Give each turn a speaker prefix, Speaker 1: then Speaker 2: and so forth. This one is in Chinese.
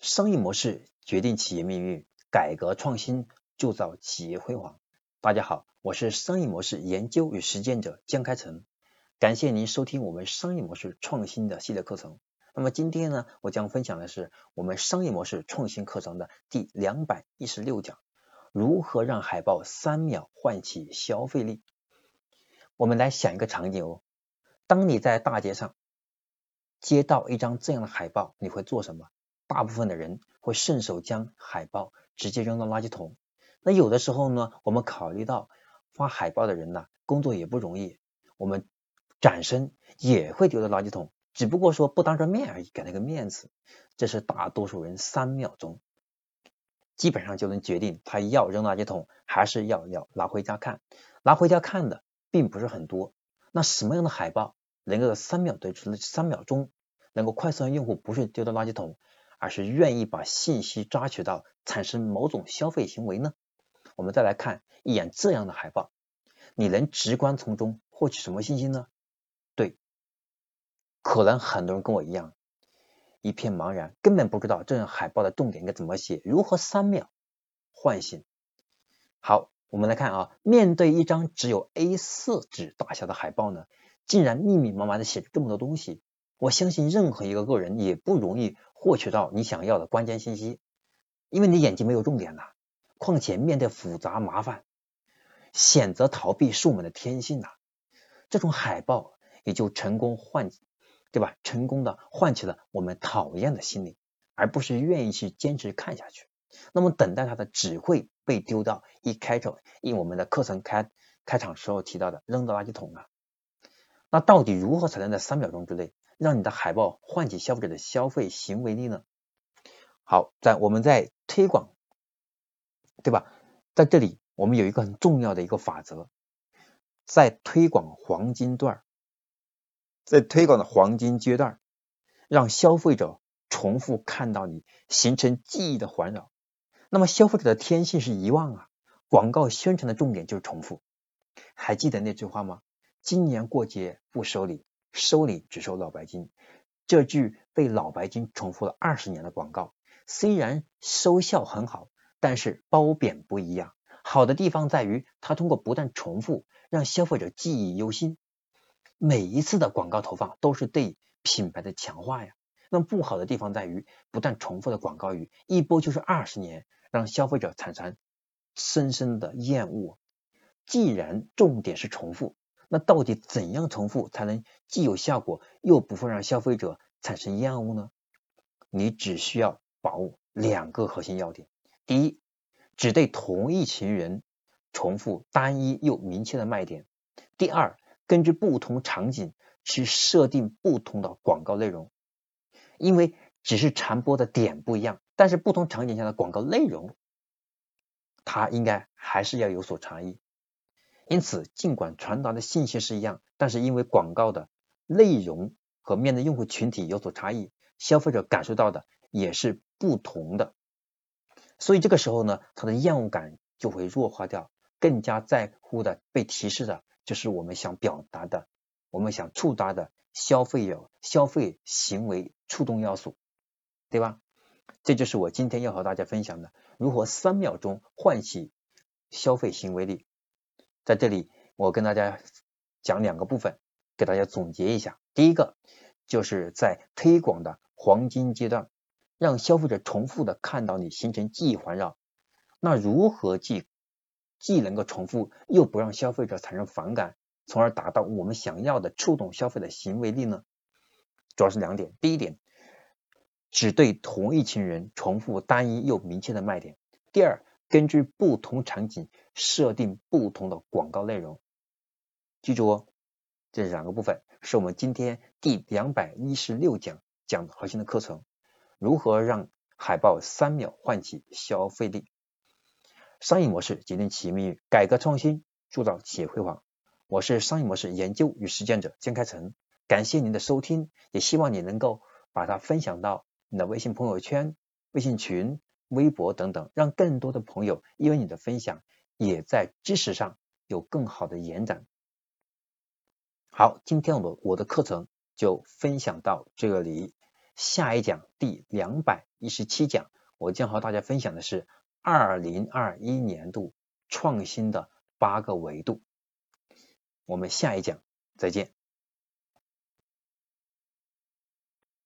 Speaker 1: 商业模式决定企业命运，改革创新铸造企业辉煌。大家好，我是商业模式研究与实践者江开成，感谢您收听我们商业模式创新的系列课程。那么今天呢，我将分享的是我们商业模式创新课程的第两百一十六讲：如何让海报三秒唤起消费力。我们来想一个场景哦，当你在大街上接到一张这样的海报，你会做什么？大部分的人会顺手将海报直接扔到垃圾桶。那有的时候呢，我们考虑到发海报的人呢，工作也不容易，我们转身也会丢到垃圾桶，只不过说不当着面而已，给他个面子。这是大多数人三秒钟，基本上就能决定他要扔垃圾桶，还是要要拿回家看。拿回家看的并不是很多。那什么样的海报能够三秒对三秒钟能够快速让用户不是丢到垃圾桶？而是愿意把信息抓取到产生某种消费行为呢？我们再来看一眼这样的海报，你能直观从中获取什么信息呢？对，可能很多人跟我一样，一片茫然，根本不知道这样海报的重点该怎么写，如何三秒唤醒。好，我们来看啊，面对一张只有 A4 纸大小的海报呢，竟然密密麻麻的写着这么多东西。我相信任何一个个人也不容易获取到你想要的关键信息，因为你眼睛没有重点呐。况且面对复杂麻烦，选择逃避是我们的天性呐。这种海报也就成功唤，对吧？成功的唤起了我们讨厌的心理，而不是愿意去坚持看下去。那么等待它的只会被丢到一开头，以我们的课程开开场时候提到的扔到垃圾桶了。那到底如何才能在三秒钟之内？让你的海报唤起消费者的消费行为力呢？好，在我们在推广，对吧？在这里我们有一个很重要的一个法则，在推广黄金段儿，在推广的黄金阶段，让消费者重复看到你，形成记忆的环绕。那么消费者的天性是遗忘啊，广告宣传的重点就是重复。还记得那句话吗？今年过节不收礼。收礼只收老白金，这句被老白金重复了二十年的广告，虽然收效很好，但是褒贬不一样。好的地方在于，它通过不断重复，让消费者记忆犹新。每一次的广告投放都是对品牌的强化呀。那不好的地方在于，不断重复的广告语，一播就是二十年，让消费者产生深深的厌恶。既然重点是重复。那到底怎样重复才能既有效果又不会让消费者产生厌恶呢？你只需要把握两个核心要点：第一，只对同一群人重复单一又明确的卖点；第二，根据不同场景去设定不同的广告内容。因为只是传播的点不一样，但是不同场景下的广告内容，它应该还是要有所差异。因此，尽管传达的信息是一样，但是因为广告的内容和面对用户群体有所差异，消费者感受到的也是不同的。所以这个时候呢，他的厌恶感就会弱化掉，更加在乎的被提示的就是我们想表达的、我们想触达的消费有消费行为触动要素，对吧？这就是我今天要和大家分享的，如何三秒钟唤起消费行为力。在这里，我跟大家讲两个部分，给大家总结一下。第一个，就是在推广的黄金阶段，让消费者重复的看到你，形成记忆环绕。那如何既既能够重复，又不让消费者产生反感，从而达到我们想要的触动消费的行为力呢？主要是两点。第一点，只对同一群人重复单一又明确的卖点。第二。根据不同场景设定不同的广告内容，记住哦，这两个部分是我们今天第两百一十六讲讲的核心的课程。如何让海报三秒唤起消费力？商业模式决定企业命运，改革创新铸造企业辉煌。我是商业模式研究与实践者江开成，感谢您的收听，也希望你能够把它分享到你的微信朋友圈、微信群。微博等等，让更多的朋友因为你的分享，也在知识上有更好的延展。好，今天我们我的课程就分享到这里，下一讲第两百一十七讲，我将和大家分享的是二零二一年度创新的八个维度。我们下一讲再见。